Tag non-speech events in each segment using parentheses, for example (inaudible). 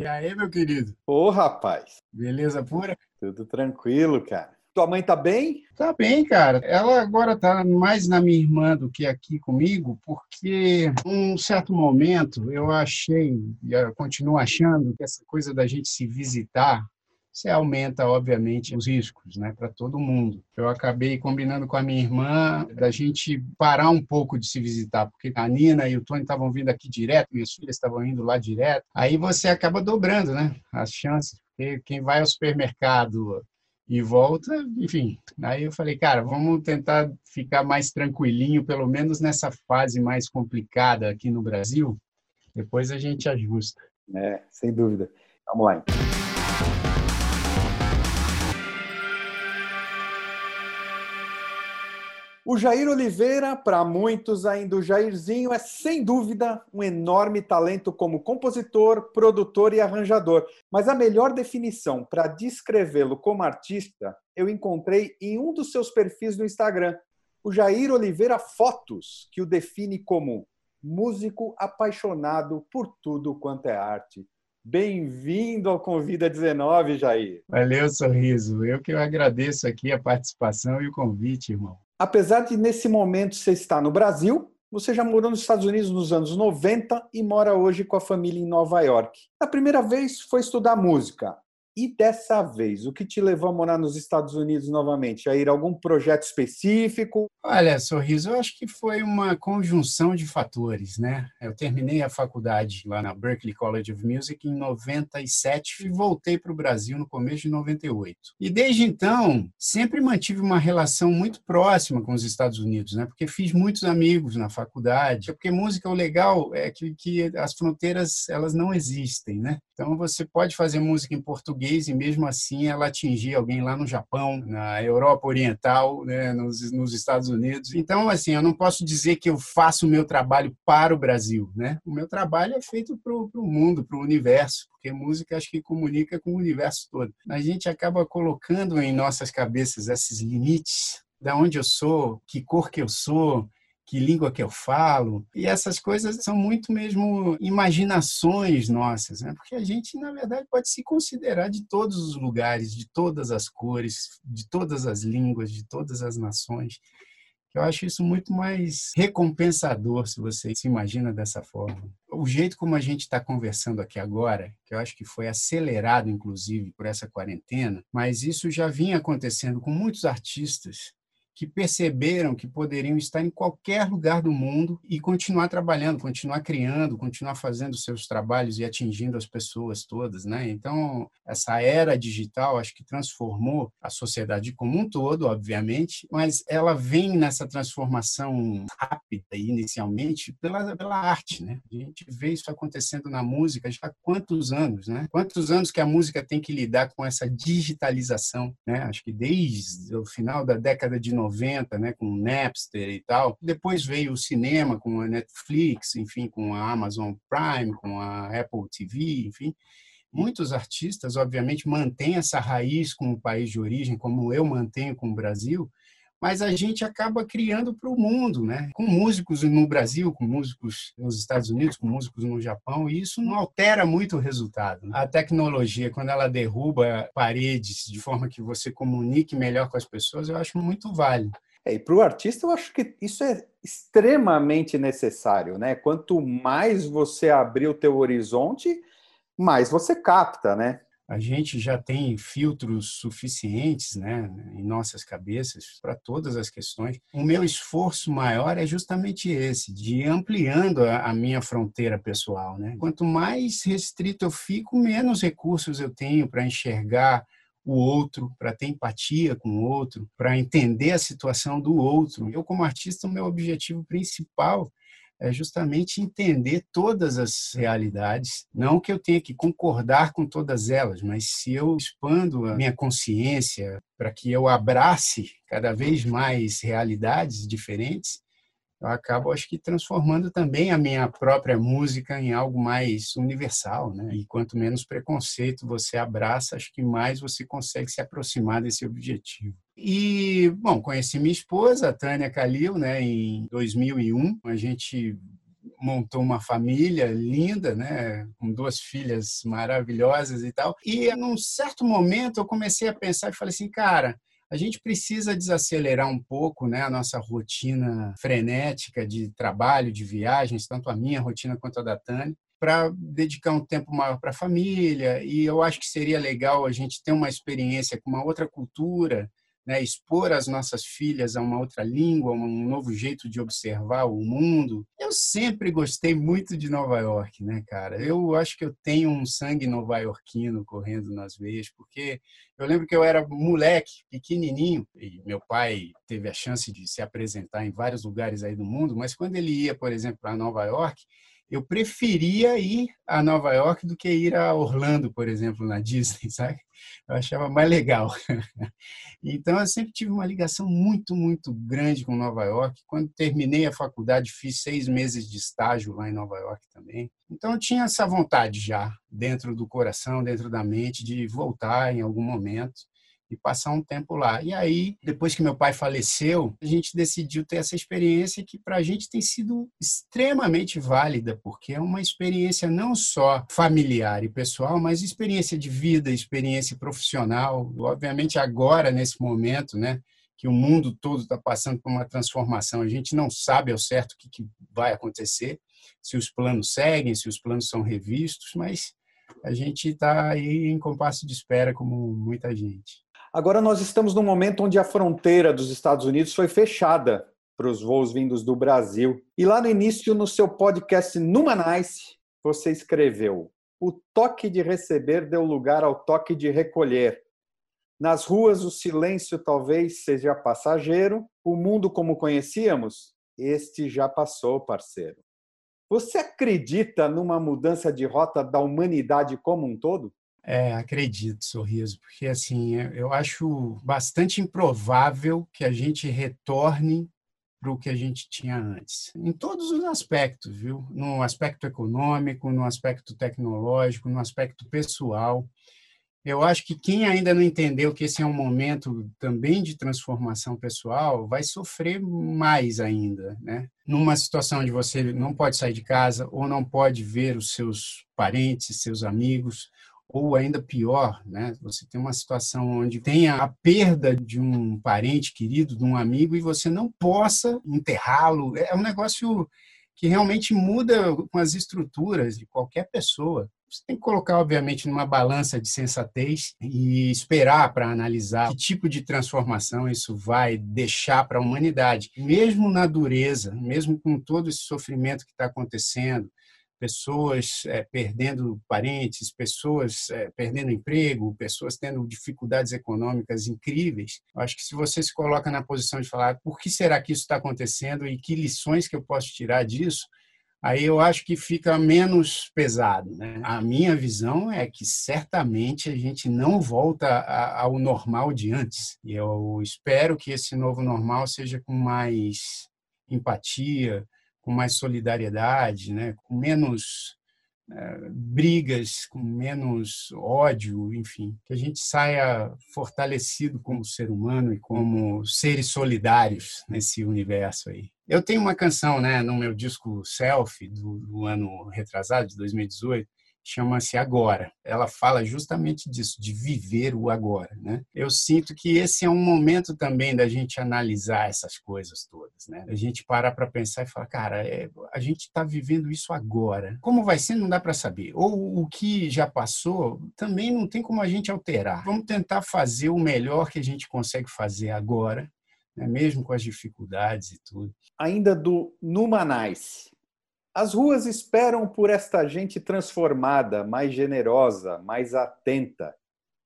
E aí, meu querido? Ô, rapaz. Beleza pura? Tudo tranquilo, cara. Tua mãe tá bem? Tá bem, cara. Ela agora tá mais na minha irmã do que aqui comigo, porque um certo momento eu achei, e eu continuo achando, que essa coisa da gente se visitar você aumenta, obviamente, os riscos né, para todo mundo. Eu acabei combinando com a minha irmã da gente parar um pouco de se visitar, porque a Nina e o Tony estavam vindo aqui direto, minhas filhas estavam indo lá direto. Aí você acaba dobrando né, as chances, porque quem vai ao supermercado e volta, enfim. Aí eu falei, cara, vamos tentar ficar mais tranquilinho, pelo menos nessa fase mais complicada aqui no Brasil. Depois a gente ajusta. É, sem dúvida. Vamos lá. Então. O Jair Oliveira, para muitos ainda o Jairzinho, é sem dúvida um enorme talento como compositor, produtor e arranjador. Mas a melhor definição para descrevê-lo como artista eu encontrei em um dos seus perfis do Instagram, o Jair Oliveira Fotos, que o define como músico apaixonado por tudo quanto é arte. Bem-vindo ao Convida 19, Jair. Valeu, sorriso. Eu que eu agradeço aqui a participação e o convite, irmão. Apesar de nesse momento você estar no Brasil, você já morou nos Estados Unidos nos anos 90 e mora hoje com a família em Nova York. A primeira vez foi estudar música. E dessa vez, o que te levou a morar nos Estados Unidos novamente? A ir algum projeto específico? Olha, Sorriso, eu acho que foi uma conjunção de fatores, né? Eu terminei a faculdade lá na Berklee College of Music em 97 e voltei para o Brasil no começo de 98. E desde então, sempre mantive uma relação muito próxima com os Estados Unidos, né? Porque fiz muitos amigos na faculdade. Porque música, o legal é que, que as fronteiras, elas não existem, né? Então, você pode fazer música em português português e mesmo assim ela atingir alguém lá no Japão, na Europa Oriental, né, nos, nos, Estados Unidos. Então, assim, eu não posso dizer que eu faço o meu trabalho para o Brasil, né? O meu trabalho é feito para o mundo, para o universo, porque música acho que comunica com o universo todo. A gente acaba colocando em nossas cabeças esses limites, da onde eu sou, que cor que eu sou, que língua que eu falo. E essas coisas são muito mesmo imaginações nossas, né? porque a gente, na verdade, pode se considerar de todos os lugares, de todas as cores, de todas as línguas, de todas as nações. Eu acho isso muito mais recompensador se você se imagina dessa forma. O jeito como a gente está conversando aqui agora, que eu acho que foi acelerado, inclusive, por essa quarentena, mas isso já vinha acontecendo com muitos artistas que perceberam que poderiam estar em qualquer lugar do mundo e continuar trabalhando, continuar criando, continuar fazendo seus trabalhos e atingindo as pessoas todas, né? Então, essa era digital acho que transformou a sociedade como um todo, obviamente, mas ela vem nessa transformação rápida inicialmente pela, pela arte, né? A gente vê isso acontecendo na música já há quantos anos, né? Quantos anos que a música tem que lidar com essa digitalização, né? Acho que desde o final da década de 90 90, né, com o Napster e tal. Depois veio o cinema com a Netflix, enfim, com a Amazon Prime, com a Apple TV, enfim. Muitos artistas, obviamente, mantêm essa raiz com o país de origem, como eu mantenho com o Brasil, mas a gente acaba criando para o mundo, né? Com músicos no Brasil, com músicos nos Estados Unidos, com músicos no Japão, e isso não altera muito o resultado. Né? A tecnologia, quando ela derruba paredes de forma que você comunique melhor com as pessoas, eu acho muito válido. É, e para o artista, eu acho que isso é extremamente necessário, né? Quanto mais você abrir o teu horizonte, mais você capta, né? A gente já tem filtros suficientes né, em nossas cabeças para todas as questões. O meu esforço maior é justamente esse, de ir ampliando a, minha fronteira pessoal. Né? Quanto mais restrito eu fico, menos recursos eu tenho para enxergar o outro, para ter empatia com o outro, para entender a situação do outro. Eu, como artista, o meu objetivo principal é justamente entender todas as realidades. Não que eu tenha que concordar com todas elas, mas se eu expando a minha consciência para que eu abrace cada vez mais realidades diferentes, eu acabo, acho que, transformando também a minha própria música em algo mais universal, né? E quanto menos preconceito você abraça, acho que mais você consegue se aproximar desse objetivo. E, bom, conheci minha esposa, a Tânia Calil, né, em 2001. A gente montou uma família linda, né, com duas filhas maravilhosas e tal. E num certo momento eu comecei a pensar e falei assim, cara, a gente precisa desacelerar um pouco né, a nossa rotina frenética de trabalho, de viagens, tanto a minha rotina quanto a da Tânia, para dedicar um tempo maior para a família. E eu acho que seria legal a gente ter uma experiência com uma outra cultura, né, expor as nossas filhas a uma outra língua, um novo jeito de observar o mundo. Eu sempre gostei muito de Nova York, né, cara? Eu acho que eu tenho um sangue nova-iorquino correndo nas veias, porque eu lembro que eu era moleque, pequenininho, e meu pai teve a chance de se apresentar em vários lugares aí do mundo, mas quando ele ia, por exemplo, para Nova York, eu preferia ir a Nova York do que ir a Orlando, por exemplo, na (laughs) Disney, sabe? Eu achava mais legal. (laughs) Então, eu sempre tive uma ligação muito, muito grande com Nova York. Quando terminei a faculdade, fiz seis meses de estágio lá em Nova York também. Então, eu tinha essa vontade já, dentro do coração, dentro da mente, de voltar em algum momento e passar um tempo lá. E aí, depois que meu pai faleceu, a gente decidiu ter essa experiência que para a gente tem sido extremamente válida, porque é uma experiência não só familiar e pessoal, mas experiência de vida, experiência profissional. Obviamente, agora, nesse momento, né? que o mundo todo está passando por uma transformação. A gente não sabe ao certo o que, que vai acontecer, se os planos seguem, se os planos são revistos, mas a gente está aí em compasso de espera, como muita gente. Agora nós estamos num momento onde a fronteira dos Estados Unidos foi fechada para os voos vindos do Brasil. E lá no início, no seu podcast Numanice, você escreveu: O toque de receber deu lugar ao toque de recolher. Nas ruas, o silêncio talvez seja passageiro, o mundo como conhecíamos, este já passou, parceiro. Você acredita numa mudança de rota da humanidade como um todo? É, acredito, sorriso, porque assim eu acho bastante improvável que a gente retorne para o que a gente tinha antes, em todos os aspectos, viu? No aspecto econômico, no aspecto tecnológico, no aspecto pessoal. Eu acho que quem ainda não entendeu que esse é um momento também de transformação pessoal vai sofrer mais ainda, né? Numa situação onde você não pode sair de casa ou não pode ver os seus parentes, seus amigos, ou ainda pior, né? Você tem uma situação onde tem a perda de um parente querido, de um amigo, e você não possa enterrá-lo. É um negócio que realmente muda com as estruturas de qualquer pessoa. Você tem que colocar, obviamente, numa balança de sensatez e esperar para analisar que tipo de transformação isso vai deixar para a humanidade. Mesmo na dureza, mesmo com todo esse sofrimento que está acontecendo, pessoas é, perdendo parentes, pessoas é, perdendo emprego, pessoas tendo dificuldades econômicas incríveis. Eu acho que se você se coloca na posição de falar por que será que isso está acontecendo e que lições que eu posso tirar disso, aí eu acho que fica menos pesado. Né? A minha visão é que certamente a gente não volta ao normal de antes. E eu espero que esse novo normal seja com mais empatia, com mais solidariedade, né? com menos é, brigas, com menos ódio, enfim, que a gente saia fortalecido como ser humano e como seres solidários nesse universo aí. Eu tenho uma canção, né, no meu disco Selfie do, do ano retrasado de 2018 chama-se Agora. Ela fala justamente disso, de viver o agora. Né? Eu sinto que esse é um momento também da gente analisar essas coisas todas. Né? A gente parar para pensar e falar, cara, é, a gente está vivendo isso agora. Como vai ser, não dá para saber. Ou o que já passou, também não tem como a gente alterar. Vamos tentar fazer o melhor que a gente consegue fazer agora, né? mesmo com as dificuldades e tudo. Ainda do Numanais, as ruas esperam por esta gente transformada, mais generosa, mais atenta,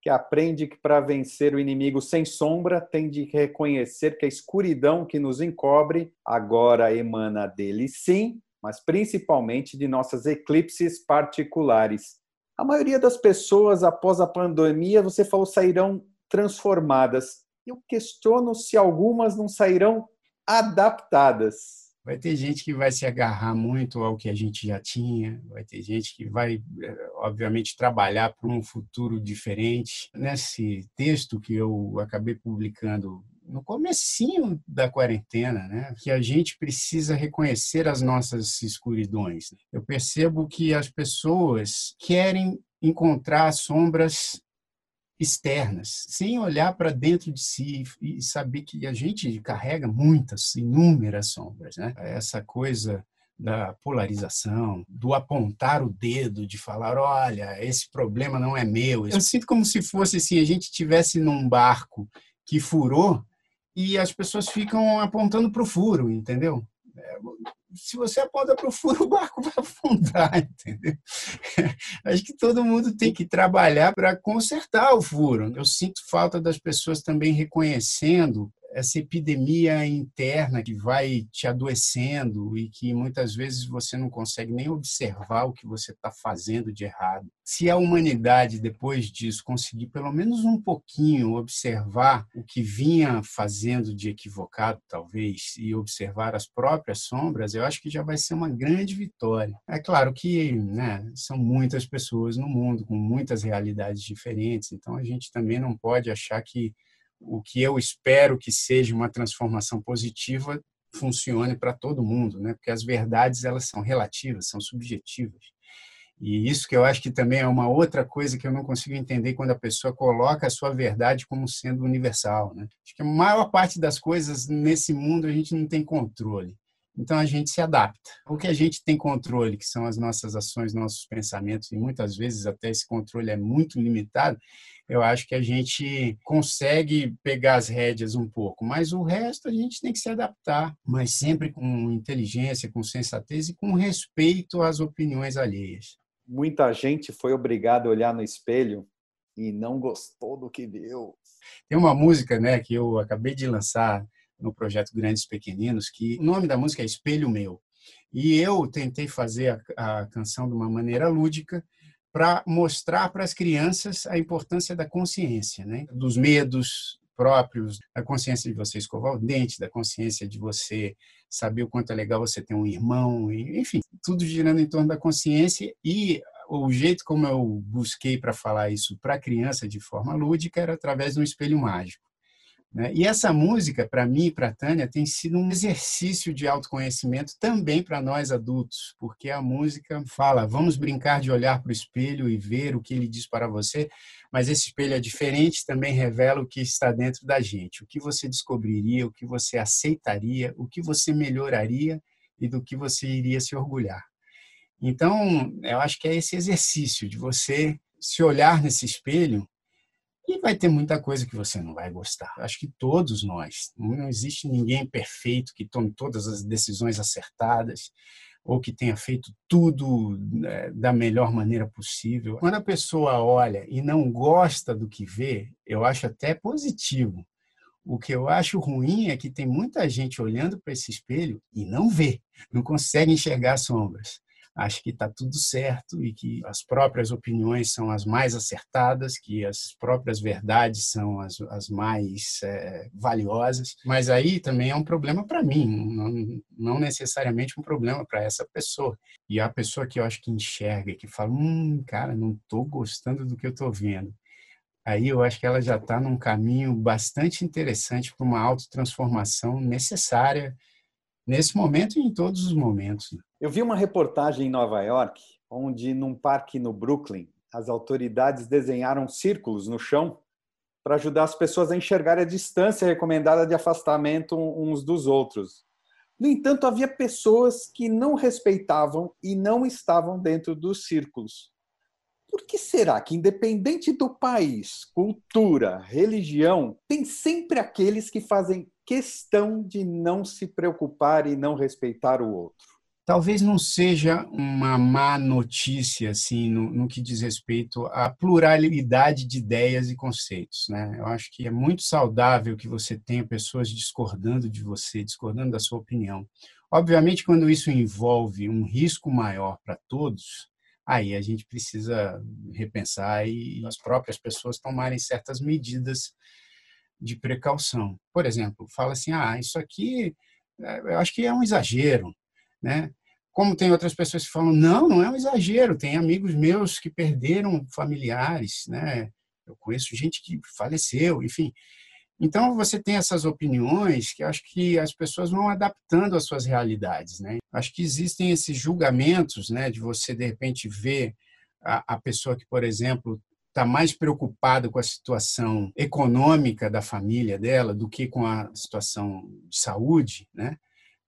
que aprende que para vencer o inimigo sem sombra tem de reconhecer que a escuridão que nos encobre agora emana dele sim, mas principalmente de nossas eclipses particulares. A maioria das pessoas após a pandemia, você falou, sairão transformadas. Eu questiono se algumas não sairão adaptadas. Vai ter gente que vai se agarrar muito ao que a gente já tinha, vai ter gente que vai, eh, obviamente, trabalhar para um futuro diferente. Nesse texto que eu acabei publicando no comecinho da quarentena, né? Que a gente precisa reconhecer as nossas escuridões. Eu percebo que as pessoas querem encontrar sombras externas, sem olhar para dentro de si e saber que a gente carrega muitas, inúmeras sombras, né? Essa coisa da polarização, do apontar o dedo, de falar, olha, esse problema não é meu. Eu sinto como se fosse assim, a gente estivesse num barco que furou e as pessoas ficam apontando para o furo, entendeu? Se você aponta para o furo, (laughs) o barco vai afundar, entendeu? (laughs) Acho que todo mundo tem que trabalhar para consertar o furo. Eu sinto falta das pessoas também reconhecendo essa epidemia interna que vai te adoecendo e que muitas vezes você não consegue nem observar o que você está fazendo de errado. Se a humanidade, depois disso, conseguir pelo menos um pouquinho observar o que vinha fazendo de equivocado, talvez, e observar as próprias sombras, eu acho que já vai ser uma grande vitória. É claro que né, são muitas pessoas no mundo, com muitas realidades diferentes, então a gente também não pode achar que o que eu espero que seja uma transformação positiva funcione para todo mundo, né? Porque as verdades elas são relativas, são subjetivas. E isso que eu acho que também é uma outra coisa que eu não consigo entender quando a pessoa coloca a sua verdade como sendo universal, né? Acho que a maior parte das coisas nesse mundo a gente não tem controle. Então a gente se adapta. O que a gente tem controle, que são as nossas ações, nossos pensamentos, e muitas vezes até esse controle é muito limitado, eu acho que a gente consegue pegar as rédeas um pouco, mas o resto a gente tem que se adaptar, mas sempre com inteligência, com sensatez e com respeito às opiniões alheias. Muita gente foi obrigada a olhar no espelho e não gostou do que viu. Tem uma música, né, que eu acabei de lançar no projeto Grandes Pequeninos, que o nome da música é Espelho Meu. E eu tentei fazer a, a canção de uma maneira lúdica para mostrar para as crianças a importância da consciência, né? dos medos próprios, da consciência de você escovar o dente, da consciência de você saber o quanto é legal você ter um irmão, enfim, tudo girando em torno da consciência e o jeito como eu busquei para falar isso para a criança de forma lúdica era através de um espelho mágico. Né? E essa música, para mim e para Tânia, tem sido um exercício de autoconhecimento também para nós adultos, porque a música fala: vamos brincar de olhar para o espelho e ver o que ele diz para você, mas esse espelho é diferente, também revela o que está dentro da gente, o que você descobriria, o que você aceitaria, o que você melhoraria e do que você iria se orgulhar. Então, eu acho que é esse exercício de você se olhar nesse espelho e vai ter muita coisa que você não vai gostar. Acho que todos nós. Não existe ninguém perfeito que tome todas as decisões acertadas ou que tenha feito tudo né, da melhor maneira possível. Quando a pessoa olha e não gosta do que vê, eu acho até positivo. O que eu acho ruim é que tem muita gente olhando para esse espelho e não vê, não consegue enxergar sombras acha que está tudo certo e que as próprias opiniões são as mais acertadas, que as próprias verdades são as, as mais é, valiosas. Mas aí também é um problema para mim, não, não, necessariamente um problema para essa pessoa. E a pessoa que eu acho que enxerga, que fala, hum, cara, não estou gostando do que eu estou vendo. Aí eu acho que ela já está num caminho bastante interessante para uma autotransformação necessária nesse momento e em todos os momentos. Né? Eu vi uma reportagem em Nova York, onde num parque no Brooklyn, as autoridades desenharam círculos no chão para ajudar as pessoas a enxergar a distância recomendada de afastamento uns dos outros. No entanto, havia pessoas que não respeitavam e não estavam dentro dos círculos. Por que será que, independente do país, cultura, religião, tem sempre aqueles que fazem questão de não se preocupar e não respeitar o outro? Talvez não seja uma má notícia assim no, no que diz respeito à pluralidade de ideias e conceitos, né? Eu acho que é muito saudável que você tenha pessoas discordando de você, discordando da sua opinião. Obviamente, quando isso envolve um risco maior para todos, aí a gente precisa repensar e as próprias pessoas tomarem certas medidas de precaução. Por exemplo, fala assim, ah, isso aqui eh, eu acho que é um exagero, né? Como tem outras pessoas que falam, não, não é um exagero. Tem amigos meus que perderam familiares, né? Eu conheço gente que faleceu, enfim. Então, você tem essas opiniões que acho que as pessoas vão adaptando às suas realidades. Né? Acho que existem esses julgamentos né, de você, de repente, ver a, a pessoa que, por exemplo, está mais preocupada com a situação econômica da família dela do que com a situação de saúde, né?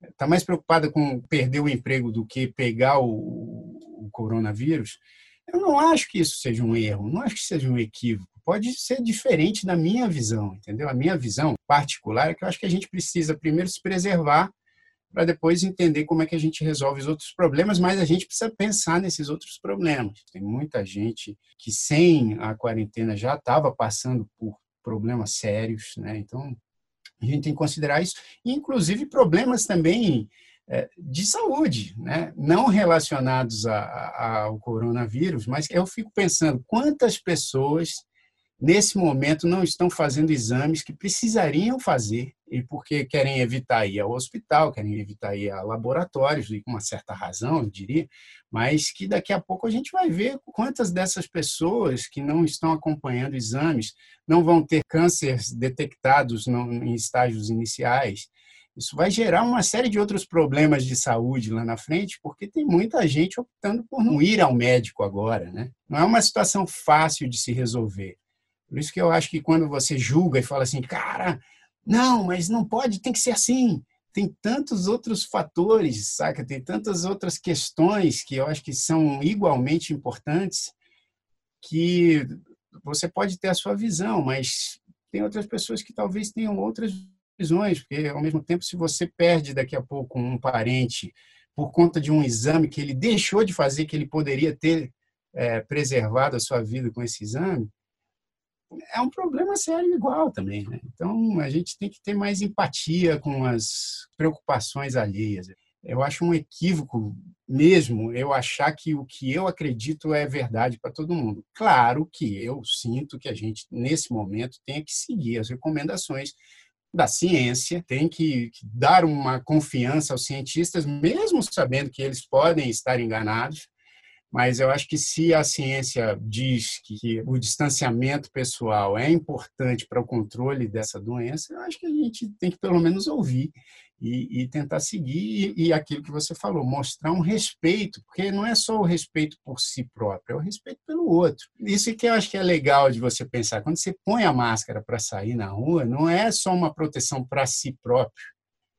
Está mais preocupada com perder o emprego do que pegar o, o coronavírus. Eu não acho que isso seja um erro, não acho que seja um equívoco. Pode ser diferente da minha visão, entendeu? A minha visão particular é que eu acho que a gente precisa primeiro se preservar para depois entender como é que a gente resolve os outros problemas, mas a gente precisa pensar nesses outros problemas. Tem muita gente que sem a quarentena já estava passando por problemas sérios, né? Então a gente tem que considerar isso, inclusive problemas também é, de saúde, né? não relacionados a, a, ao coronavírus, mas eu fico pensando quantas pessoas nesse momento não estão fazendo exames que precisariam fazer e porque querem evitar ir ao hospital, querem evitar ir a laboratórios, e com uma certa razão, eu diria, mas que daqui a pouco a gente vai ver quantas dessas pessoas que não estão acompanhando exames não vão ter cânceres detectados em estágios iniciais. Isso vai gerar uma série de outros problemas de saúde lá na frente, porque tem muita gente optando por não ir ao médico agora. Né? Não é uma situação fácil de se resolver. Por isso que eu acho que quando você julga e fala assim, cara, não, mas não pode, tem que ser assim. Tem tantos outros fatores, saca? Tem tantas outras questões que eu acho que são igualmente importantes que você pode ter a sua visão, mas tem outras pessoas que talvez tenham outras visões, porque ao mesmo tempo, se você perde daqui a pouco um parente por conta de um exame que ele deixou de fazer, que ele poderia ter é, preservado a sua vida com esse exame, é um problema sério igual também. Né? Então, a gente tem que ter mais empatia com as preocupações alheias. Eu acho um equívoco mesmo eu achar que o que eu acredito é verdade para todo mundo. Claro que eu sinto que a gente, nesse momento, tem que seguir as recomendações da ciência, tem que dar uma confiança aos cientistas, mesmo sabendo que eles podem estar enganados, mas eu acho que se a ciência diz que o distanciamento pessoal é importante para o controle dessa doença, eu acho que a gente tem que pelo menos ouvir e, e tentar seguir e, e, aquilo que você falou, mostrar um respeito, porque não é só o respeito por si próprio, é o respeito pelo outro. Isso que eu acho que é legal de você pensar. Quando você põe a máscara para sair na rua, não é só uma proteção para si próprio,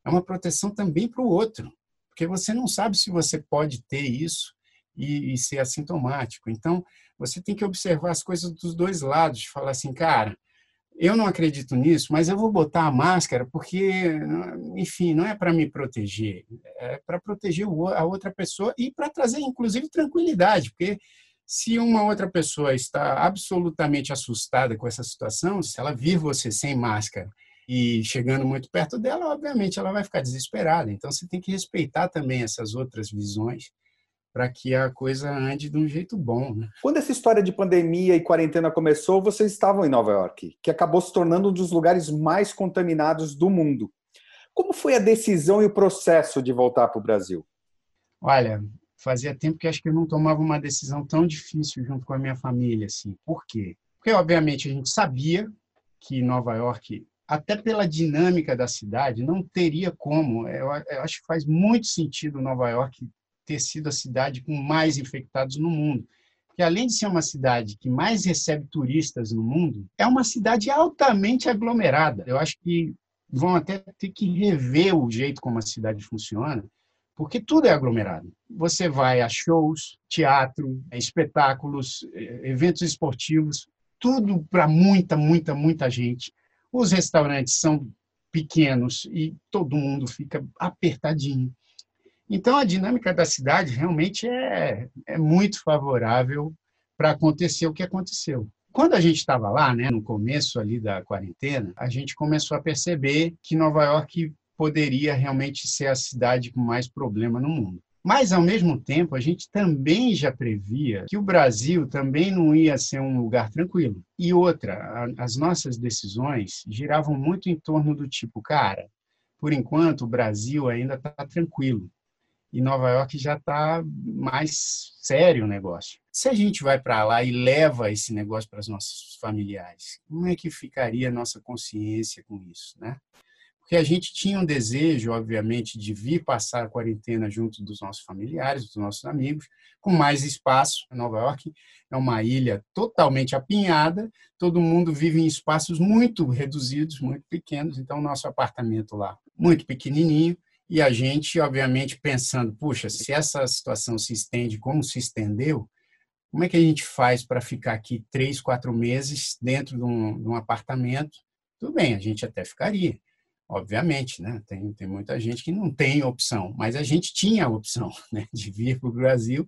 é uma proteção também para o outro, porque você não sabe se você pode ter isso e, e ser assintomático. Então, você tem que observar as coisas dos dois lados, falar assim, cara, eu não acredito nisso, mas eu vou botar a máscara porque, enfim, não é para me proteger, é para proteger a outra pessoa e para trazer, inclusive, tranquilidade, porque se uma outra pessoa está absolutamente assustada com essa situação, se ela vir você sem máscara e chegando muito perto dela, obviamente ela vai ficar desesperada. Então você tem que respeitar também essas outras visões para que a coisa ande de um jeito bom. Né? Quando essa história de pandemia e quarentena começou, vocês estavam em Nova York, que acabou se tornando um dos lugares mais contaminados do mundo. Como foi a decisão e o processo de voltar para o Brasil? Olha, fazia tempo que acho que eu não tomava uma decisão tão difícil junto com a minha família. Assim. Por quê? Porque, obviamente, a gente sabia que Nova York, até pela dinâmica da cidade, não teria como. Eu, acho que faz muito sentido Nova York ter sido a cidade com mais infectados no mundo. Que além de ser uma cidade que mais recebe turistas no mundo, é uma cidade altamente aglomerada. Eu acho que vão até ter que rever o jeito como a cidade funciona, porque tudo é aglomerado. Você vai a shows, teatro, espetáculos, eventos esportivos, tudo para muita, muita, muita gente. Os restaurantes são pequenos e todo mundo fica apertadinho. Então, a dinâmica da cidade realmente é, é muito favorável para acontecer o que aconteceu. Quando a gente estava lá, né, no começo ali da quarentena, a gente começou a perceber que Nova York poderia realmente ser a cidade com mais problema no mundo. Mas, ao mesmo tempo, a gente também já previa que o Brasil também não ia ser um lugar tranquilo. E outra, as nossas decisões giravam muito em torno do tipo, cara, por enquanto o Brasil ainda está tranquilo e Nova York já está mais sério o negócio. Se a gente vai para lá e leva esse negócio para os nossos familiares, como é que ficaria a nossa consciência com isso, né? Porque a gente tinha um desejo, obviamente, de vir passar a quarentena junto dos nossos familiares, dos nossos amigos, com mais espaço. Nova York é uma ilha totalmente apinhada, todo mundo vive em espaços muito reduzidos, muito pequenos, então nosso apartamento lá muito pequenininho, e a gente, obviamente, pensando, puxa, se essa situação se estende como se estendeu, como é que a gente faz para ficar aqui três, quatro meses dentro de um, de um, apartamento? Tudo bem, a gente até ficaria, obviamente, né? Tem, tem muita gente que não tem opção, mas a gente tinha a opção (laughs) né, de vir para o Brasil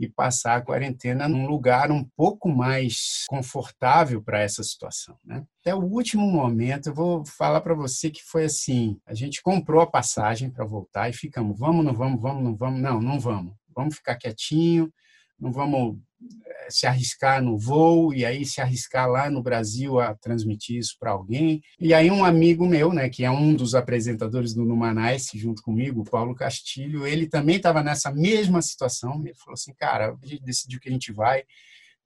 e passar a quarentena num lugar um pouco mais confortável para essa situação. Né? Até o último momento, eu vou falar para você que foi assim: a gente comprou a passagem para voltar e ficamos, vamos, não vamos, vamos, não vamos, não, não vamos, vamos ficar quietinho, não vamos se arriscar no voo e aí se arriscar lá no Brasil a transmitir isso para alguém. E aí um amigo meu, né, que é um dos apresentadores do Numanice, junto comigo, o Paulo Castilho, ele também estava nessa mesma situação. Ele falou assim, cara, a gente decidiu que a gente vai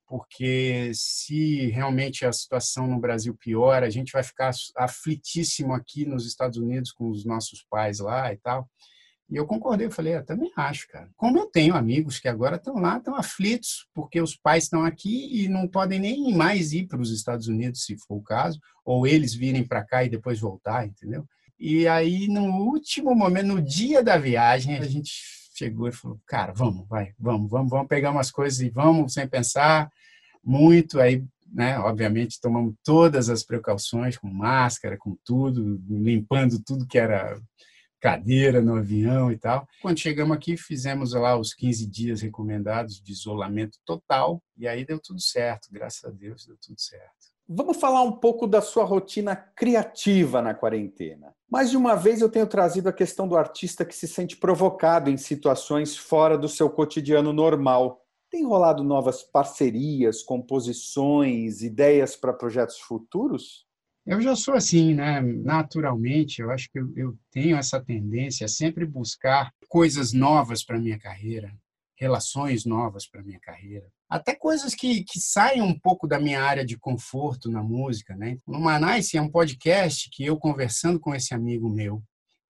porque se realmente a situação no Brasil piora, a gente vai ficar aflitíssimo aqui nos Estados Unidos com os nossos pais lá e tal. E eu concordei, eu falei, eu ah, também acho, cara. Como eu tenho amigos que agora estão lá, estão aflitos, porque os pais estão aqui e não podem nem mais ir para os Estados Unidos, se for o caso, ou eles virem para cá e depois voltar, entendeu? E aí, no último momento, no dia da viagem, a gente chegou e falou, cara, vamos, vai, vamos, vamos, vamos pegar umas coisas e vamos, sem pensar muito. Aí, né, obviamente, tomamos todas as precauções, com máscara, com tudo, limpando tudo que era cadeira no avião e tal. Quando chegamos aqui, fizemos lá os 15 dias recomendados de isolamento total e aí deu tudo certo, graças a Deus deu tudo certo. Vamos falar um pouco da sua rotina criativa na quarentena. Mais de uma vez eu tenho trazido a questão do artista que se sente provocado em situações fora do seu cotidiano normal. Tem rolado novas parcerias, composições, ideias para projetos futuros? Eu já sou assim, né? Naturalmente, eu acho que eu, eu tenho essa tendência a sempre buscar coisas novas para minha carreira, relações novas para minha carreira, até coisas que, que saem um pouco da minha área de conforto na música, né? No Manice é um podcast que eu conversando com esse amigo meu,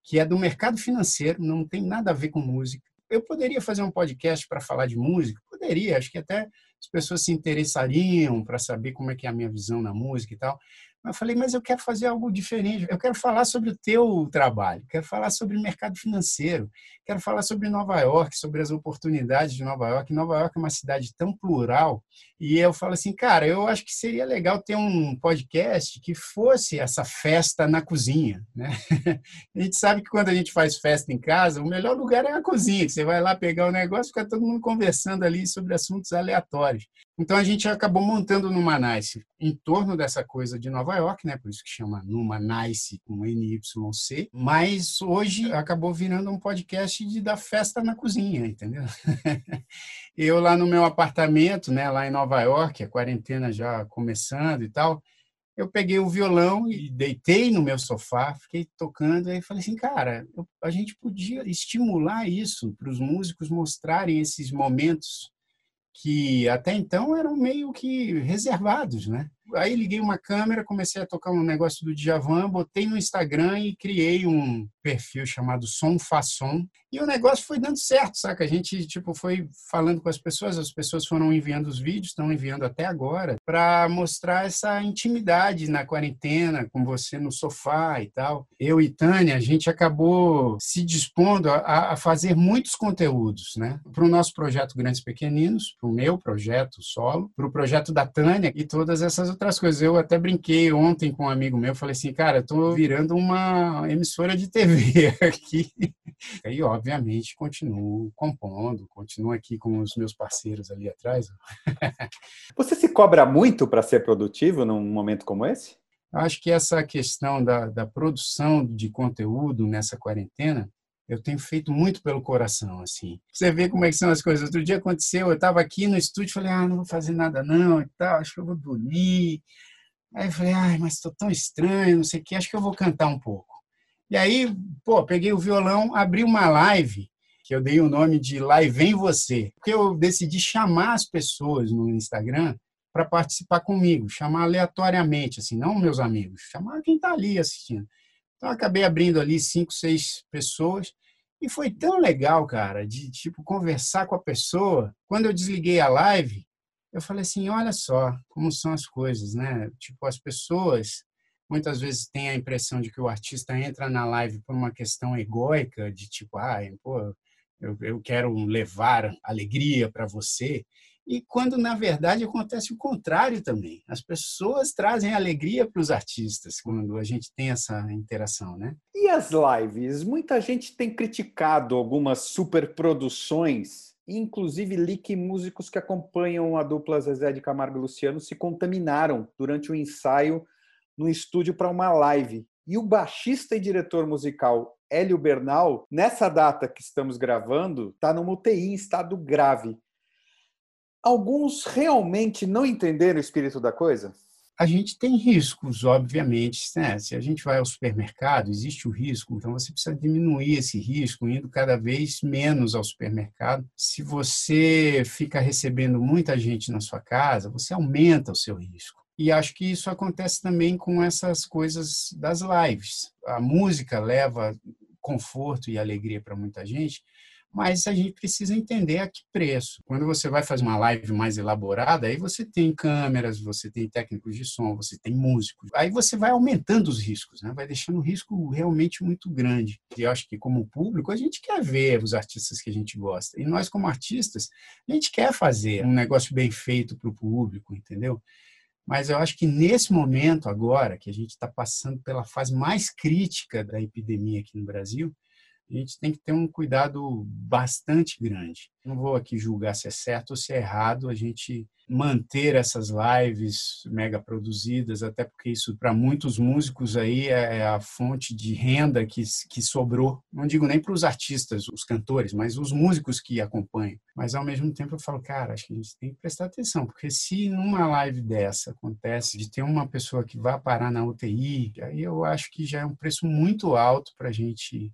que é do mercado financeiro, não tem nada a ver com música. Eu poderia fazer um podcast para falar de música, poderia, acho que até as pessoas se interessariam para saber como é que é a minha visão na música e tal. Eu falei, mas eu quero fazer algo diferente. Eu quero falar sobre o teu trabalho, quero falar sobre o mercado financeiro, quero falar sobre Nova York, sobre as oportunidades de Nova York. Nova York é uma cidade tão plural. E eu falo assim, cara, eu acho que seria legal ter um podcast que fosse essa festa na cozinha. Né? (laughs) A gente sabe que quando a gente faz festa em casa, o melhor lugar é a cozinha, você vai lá pegar o negócio e fica todo mundo conversando ali sobre assuntos aleatórios. Então a gente acabou montando no Manice em torno dessa coisa de Nova York, né? Por isso que chama Numa Nice com NYC. Mas hoje acabou virando um podcast de da festa na cozinha, entendeu? (laughs) Eu lá no meu apartamento, né? Lá em Nova York, a quarentena já começando e tal. Eu peguei o violão e deitei no meu sofá, fiquei tocando, aí falei assim, cara, a gente podia estimular isso para os músicos mostrarem esses momentos que até então eram meio que reservados, né? Aí liguei uma câmera, comecei a tocar um negócio do Djavan, botei no Instagram e criei um perfil chamado Som Façon. E o negócio foi dando certo, saca? A gente tipo foi falando com as pessoas, as pessoas foram enviando os vídeos, estão enviando até agora, para mostrar essa intimidade na quarentena, com você no sofá e tal. Eu e Tânia, a gente acabou se dispondo a, a fazer muitos conteúdos, né? Para o nosso projeto Grandes Pequeninos, para o meu projeto solo, para o projeto da Tânia e todas essas outras coisas. Eu até brinquei ontem com um amigo meu, falei assim, cara, tô virando uma emissora de TV (laughs) aqui. E, obviamente, continuo compondo, continuo aqui com os meus parceiros ali atrás. (laughs) Você se cobra muito para ser produtivo num momento como esse? Acho que essa questão da, da produção de conteúdo nessa quarentena eu tenho feito muito pelo coração, assim. Você vê como é que são as coisas. Outro dia aconteceu, eu estava aqui no estúdio, falei, ah, não vou fazer nada não e tal, acho que eu vou dormir. Aí eu falei, ai, mas estou tão estranho, não sei o que, acho que eu vou cantar um pouco. E aí, pô, peguei o violão, abri uma live que eu dei o nome de Lá e Vem Você, porque eu decidi chamar as pessoas no Instagram para participar comigo, chamar aleatoriamente, assim, não meus amigos, chamar quem está ali assistindo. Então, acabei abrindo ali cinco, seis pessoas e foi tão legal, cara, de tipo conversar com a pessoa. Quando eu desliguei a live, eu falei assim, olha só como são as coisas, né? Tipo, as pessoas muitas vezes têm a impressão de que o artista entra na live por uma questão egóica, de tipo, ah, pô, eu, eu quero levar alegria para você. E quando, na verdade, acontece o contrário também. As pessoas trazem alegria para os artistas quando a gente tem essa interação, né? E as lives? Muita gente tem criticado algumas superproduções, inclusive li que músicos que acompanham a dupla Zezé de Camargo e Luciano se contaminaram durante o ensaio no estúdio para uma live. E o baixista e diretor musical Hélio Bernal, nessa data que estamos gravando, está no UTI em estado grave. Alguns realmente não entenderam o espírito da coisa? A gente tem riscos, obviamente. Né? Se a gente vai ao supermercado, existe o risco, então você precisa diminuir esse risco, indo cada vez menos ao supermercado. Se você fica recebendo muita gente na sua casa, você aumenta o seu risco. E acho que isso acontece também com essas coisas das lives. A música leva conforto e alegria para muita gente, mas a gente precisa entender a que preço. Quando você vai fazer uma live mais elaborada, aí você tem câmeras, você tem técnicos de som, você tem músicos. Aí você vai aumentando os riscos, né? vai deixando o risco realmente muito grande. E eu acho que, como público, a gente quer ver os artistas que a gente gosta. E nós, como artistas, a gente quer fazer um negócio bem feito para o público, entendeu? Mas eu acho que nesse momento agora, que a gente está passando pela fase mais crítica da epidemia aqui no Brasil, a gente tem que ter um cuidado bastante grande. Não vou aqui julgar se é certo ou se é errado a gente manter essas lives mega produzidas, até porque isso para muitos músicos aí é, é a fonte de renda que, que sobrou. Não digo nem para os artistas, os cantores, mas os músicos que acompanham. Mas ao mesmo tempo eu falo, cara, acho que a gente tem que prestar atenção, porque se numa live dessa acontece de ter uma pessoa que vá parar na UTI, aí eu acho que já é um preço muito alto para a gente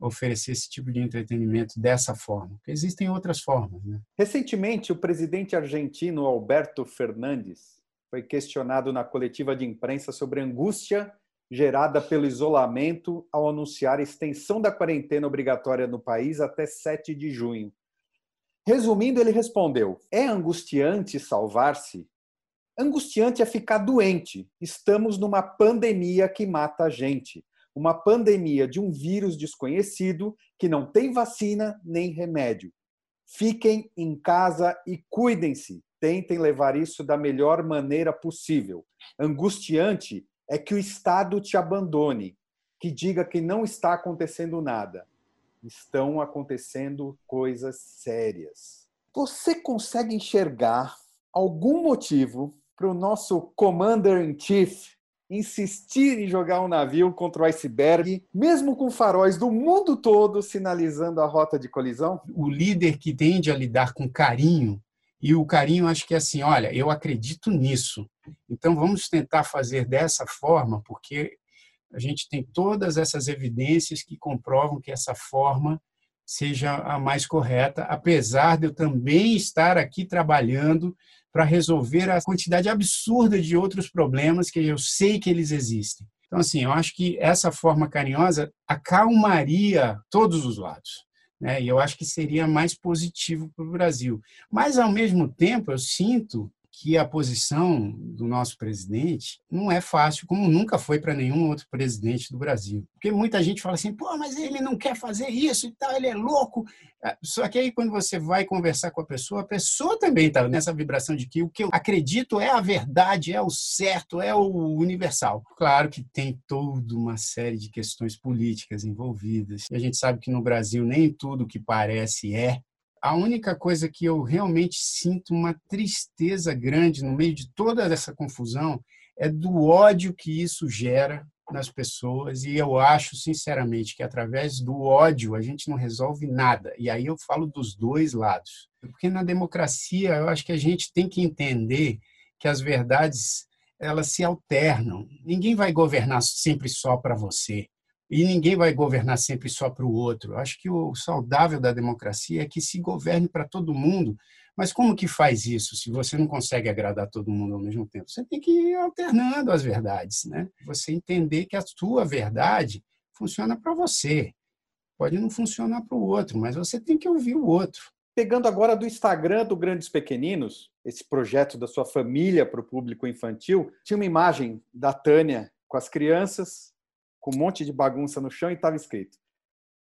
oferecer esse tipo de entretenimento dessa forma. Porque existem outras formas. Né? Recentemente, o presidente argentino Alberto Fernandes foi questionado na coletiva de imprensa sobre a angústia gerada pelo isolamento ao anunciar a extensão da quarentena obrigatória no país até 7 de junho. Resumindo, ele respondeu: É angustiante salvar-se? Angustiante é ficar doente. Estamos numa pandemia que mata a gente uma pandemia de um vírus desconhecido que não tem vacina nem remédio. Fiquem em casa e cuidem-se. Tentem levar isso da melhor maneira possível. Angustiante é que o Estado te abandone, que diga que não está acontecendo nada. Estão acontecendo coisas sérias. Você consegue enxergar algum motivo para o nosso Commander in Chief insistir em jogar um navio contra o iceberg, mesmo com faróis do mundo todo sinalizando a rota de colisão? O líder que tende a lidar com carinho, e o carinho acho que é assim, olha, eu acredito nisso, então vamos tentar fazer dessa forma, porque a gente tem todas essas evidências que comprovam que essa forma seja a mais correta, apesar de eu também estar aqui trabalhando para resolver a quantidade absurda de outros problemas que eu sei que eles existem. Então, assim, eu acho que essa forma carinhosa acalmaria todos os lados. Né? E eu acho que seria mais positivo para o Brasil. Mas, ao mesmo tempo, eu sinto que a posição do nosso presidente não é fácil, como nunca foi para nenhum outro presidente do Brasil. Porque muita gente fala assim, pô, mas ele não quer fazer isso e tal, ele é louco. É, só que aí, quando você vai conversar com a pessoa, a pessoa também está nessa vibração de que o que eu acredito é a verdade, é o certo, é o universal. Claro que tem toda uma série de questões políticas envolvidas. E a gente sabe que no Brasil nem tudo que parece é, a única coisa que eu realmente sinto uma tristeza grande no meio de toda essa confusão é do ódio que isso gera nas pessoas e eu acho sinceramente que através do ódio a gente não resolve nada. E aí eu falo dos dois lados. Porque na democracia eu acho que a gente tem que entender que as verdades elas se alternam. Ninguém vai governar sempre só para você. E ninguém vai governar sempre só para o outro. Acho que o saudável da democracia é que se governe para todo mundo. Mas como que faz isso se você não consegue agradar todo mundo ao mesmo tempo? Você tem que ir alternando as verdades, né? Você entender que a sua verdade funciona para você. Pode não funcionar para o outro, mas você tem que ouvir o outro. Pegando agora do Instagram do Grandes Pequeninos, esse projeto da sua família para o público infantil, tinha uma imagem da Tânia com as crianças, com um monte de bagunça no chão e estava escrito: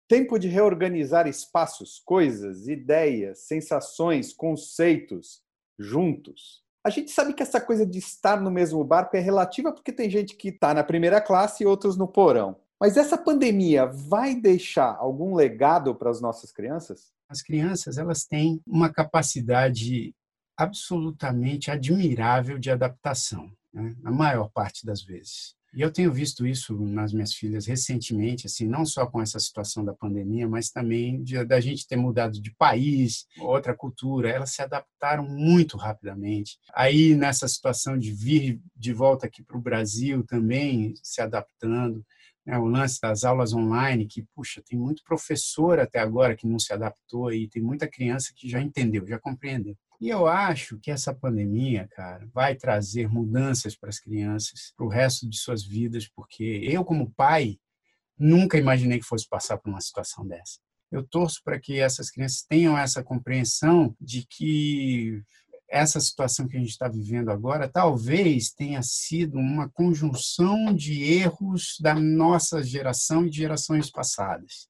Tempo de reorganizar espaços, coisas, ideias, sensações, conceitos juntos. A gente sabe que essa coisa de estar no mesmo barco é relativa porque tem gente que está na primeira classe e outros no porão. Mas essa pandemia vai deixar algum legado para as nossas crianças? As crianças elas têm uma capacidade absolutamente admirável de adaptação, né? na maior parte das vezes. E eu tenho visto isso nas minhas filhas recentemente, assim, não só com essa situação da pandemia, mas também da gente ter mudado de país, outra cultura. Elas se adaptaram muito rapidamente. Aí, nessa situação de vir de volta aqui para o Brasil também, se adaptando. Né, o lance das aulas online, que, puxa, tem muito professor até agora que não se adaptou e tem muita criança que já entendeu, já compreendeu. E eu acho que essa pandemia, cara, vai trazer mudanças para as crianças, para o resto de suas vidas, porque eu, como pai, nunca imaginei que fosse passar por uma situação dessa. Eu torço para que essas crianças tenham essa compreensão de que essa situação que a gente está vivendo agora talvez tenha sido uma conjunção de erros da nossa geração e de gerações passadas.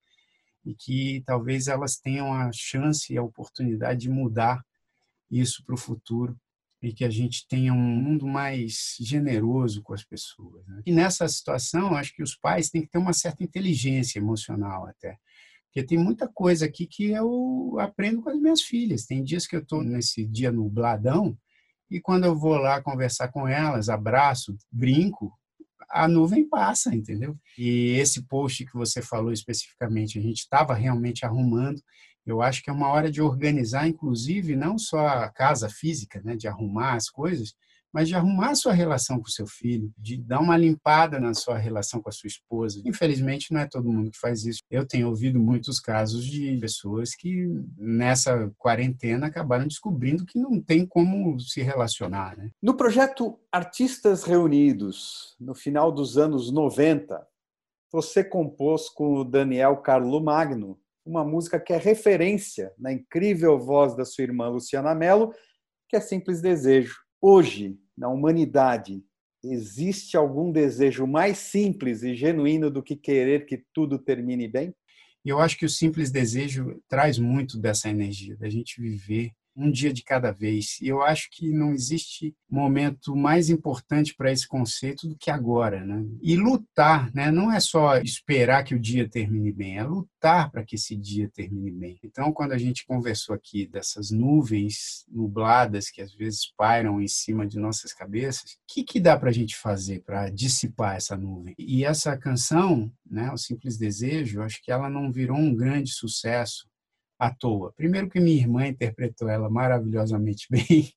E que talvez elas tenham a chance e a oportunidade de mudar isso para o futuro e que a gente tenha um mundo mais generoso com as pessoas. Né? E nessa situação, acho que os pais têm que ter uma certa inteligência emocional até. Porque tem muita coisa aqui que eu aprendo com as minhas filhas. Tem dias que eu estou nesse dia nubladão e quando eu vou lá conversar com elas, abraço, brinco, a nuvem passa, entendeu? E esse post que você falou especificamente, a gente estava realmente arrumando eu acho que é uma hora de organizar, inclusive, não só a casa física, né, de arrumar as coisas, mas de arrumar a sua relação com o seu filho, de dar uma limpada na sua relação com a sua esposa. Infelizmente, não é todo mundo que faz isso. Eu tenho ouvido muitos casos de pessoas que, nessa quarentena, acabaram descobrindo que não tem como se relacionar. Né? No projeto Artistas Reunidos, no final dos anos 90, você compôs com o Daniel Carlo Magno uma música que é referência na incrível voz da sua irmã Luciana Mello, que é Simples Desejo. Hoje, na humanidade, existe algum desejo mais simples e genuíno do que querer que tudo termine bem? Eu acho que o simples desejo traz muito dessa energia, da gente viver um dia de cada vez. E eu acho que não existe momento mais importante para esse conceito do que agora, né? E lutar, né? Não é só esperar que o dia termine bem, é lutar para que esse dia termine bem. Então, quando a gente conversou aqui dessas nuvens nubladas que às vezes pairam em cima de nossas cabeças, o que, que dá para a gente fazer para dissipar essa nuvem? E essa canção, né, o Simples Desejo, acho que ela não virou um grande sucesso à toa. Primeiro que minha irmã interpretou ela maravilhosamente (laughs) bem.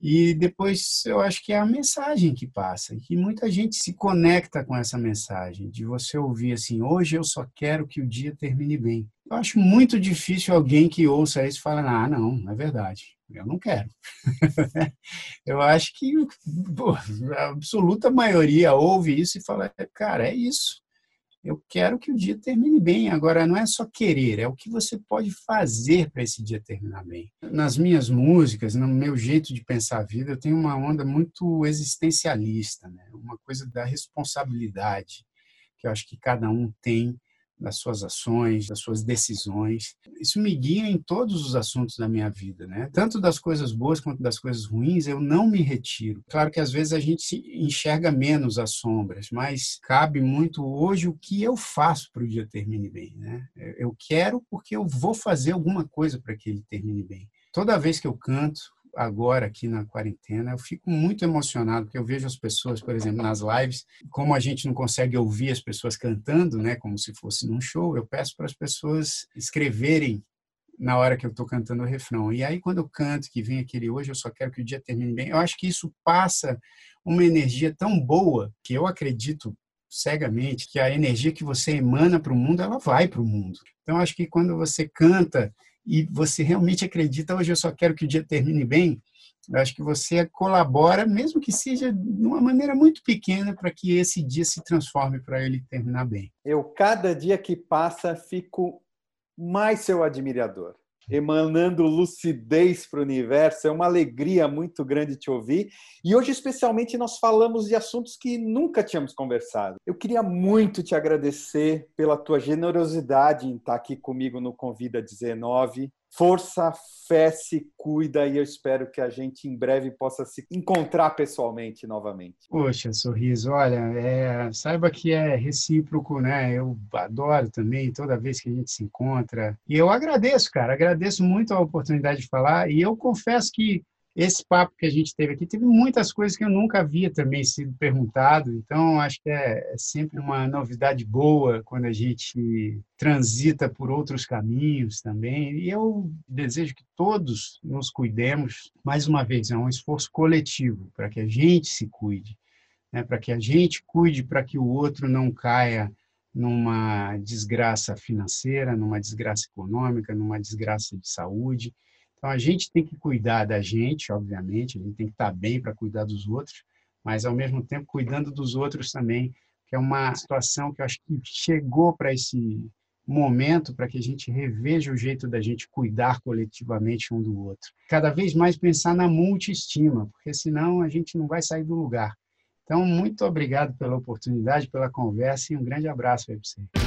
E depois eu acho que é a mensagem que passa, e que muita gente se conecta com essa mensagem, de você ouvir assim, hoje eu só quero que o dia termine bem. Eu acho muito difícil alguém que ouça isso e ah, não, é verdade, eu não quero. (laughs) eu acho que pô, a absoluta maioria ouve isso e fala, cara, é isso. Eu quero que o dia termine bem. Agora, não é só querer, é o que você pode fazer para esse dia terminar bem. Nas minhas músicas, no meu jeito de pensar a vida, eu tenho uma onda muito existencialista, né? uma coisa da responsabilidade, que eu acho que cada um tem das suas ações, das suas decisões. Isso me guia em todos os assuntos da minha vida, né? Tanto das coisas boas quanto das coisas ruins, eu não me retiro. Claro que às vezes a gente se enxerga menos as sombras, mas cabe muito hoje o que eu faço para o dia termine bem, né? Eu quero porque eu vou fazer alguma coisa para que ele termine bem. Toda vez que eu canto, agora aqui na quarentena, eu fico muito emocionado porque eu vejo as pessoas, por exemplo, nas lives, como a gente não consegue ouvir as pessoas cantando, né, como se fosse num show, eu peço para as pessoas escreverem na hora que eu estou cantando o refrão. E aí quando eu canto, que vem aquele hoje eu só quero que o dia termine bem, eu acho que isso passa uma energia tão boa que eu acredito cegamente que a energia que você emana para o mundo, ela vai para o mundo. Então, acho que quando você canta e você realmente acredita, hoje eu só quero que o dia termine bem, eu acho que você colabora, mesmo que seja de uma maneira muito pequena, para que esse dia se transforme para ele terminar bem. Eu, cada dia que passa, fico mais seu admirador emanando lucidez para o universo. É uma alegria muito grande te ouvir. E hoje, especialmente, nós falamos de assuntos que nunca tínhamos conversado. Eu queria muito te agradecer pela tua generosidade em estar aqui comigo no Convida 19 força, fé, se cuida e eu espero que a gente em breve possa se encontrar pessoalmente novamente. Poxa, sorriso, olha, é, saiba que é recíproco, né? Eu adoro também toda vez que a gente se encontra. E eu agradeço, cara, agradeço muito a oportunidade de falar e eu confesso que esse papo que a gente teve aqui teve muitas coisas que eu nunca havia também sido perguntado, então acho que é, é, sempre uma novidade boa quando a gente transita por outros caminhos também. E eu desejo que todos nos cuidemos. Mais uma vez, é um esforço coletivo para que a gente se cuide, né? para que a gente cuide para que o outro não caia numa desgraça financeira, numa desgraça econômica, numa desgraça de saúde então, a gente tem que cuidar da gente, obviamente, a gente tem que estar bem para cuidar dos outros, mas, ao mesmo tempo, cuidando dos outros também, que é uma situação que eu acho que chegou para esse momento para que a gente reveja o jeito da gente cuidar coletivamente um do outro. Cada vez mais pensar na multiestima, porque senão a gente não vai sair do lugar. Então, muito obrigado pela oportunidade, pela conversa e um grande abraço aí para você.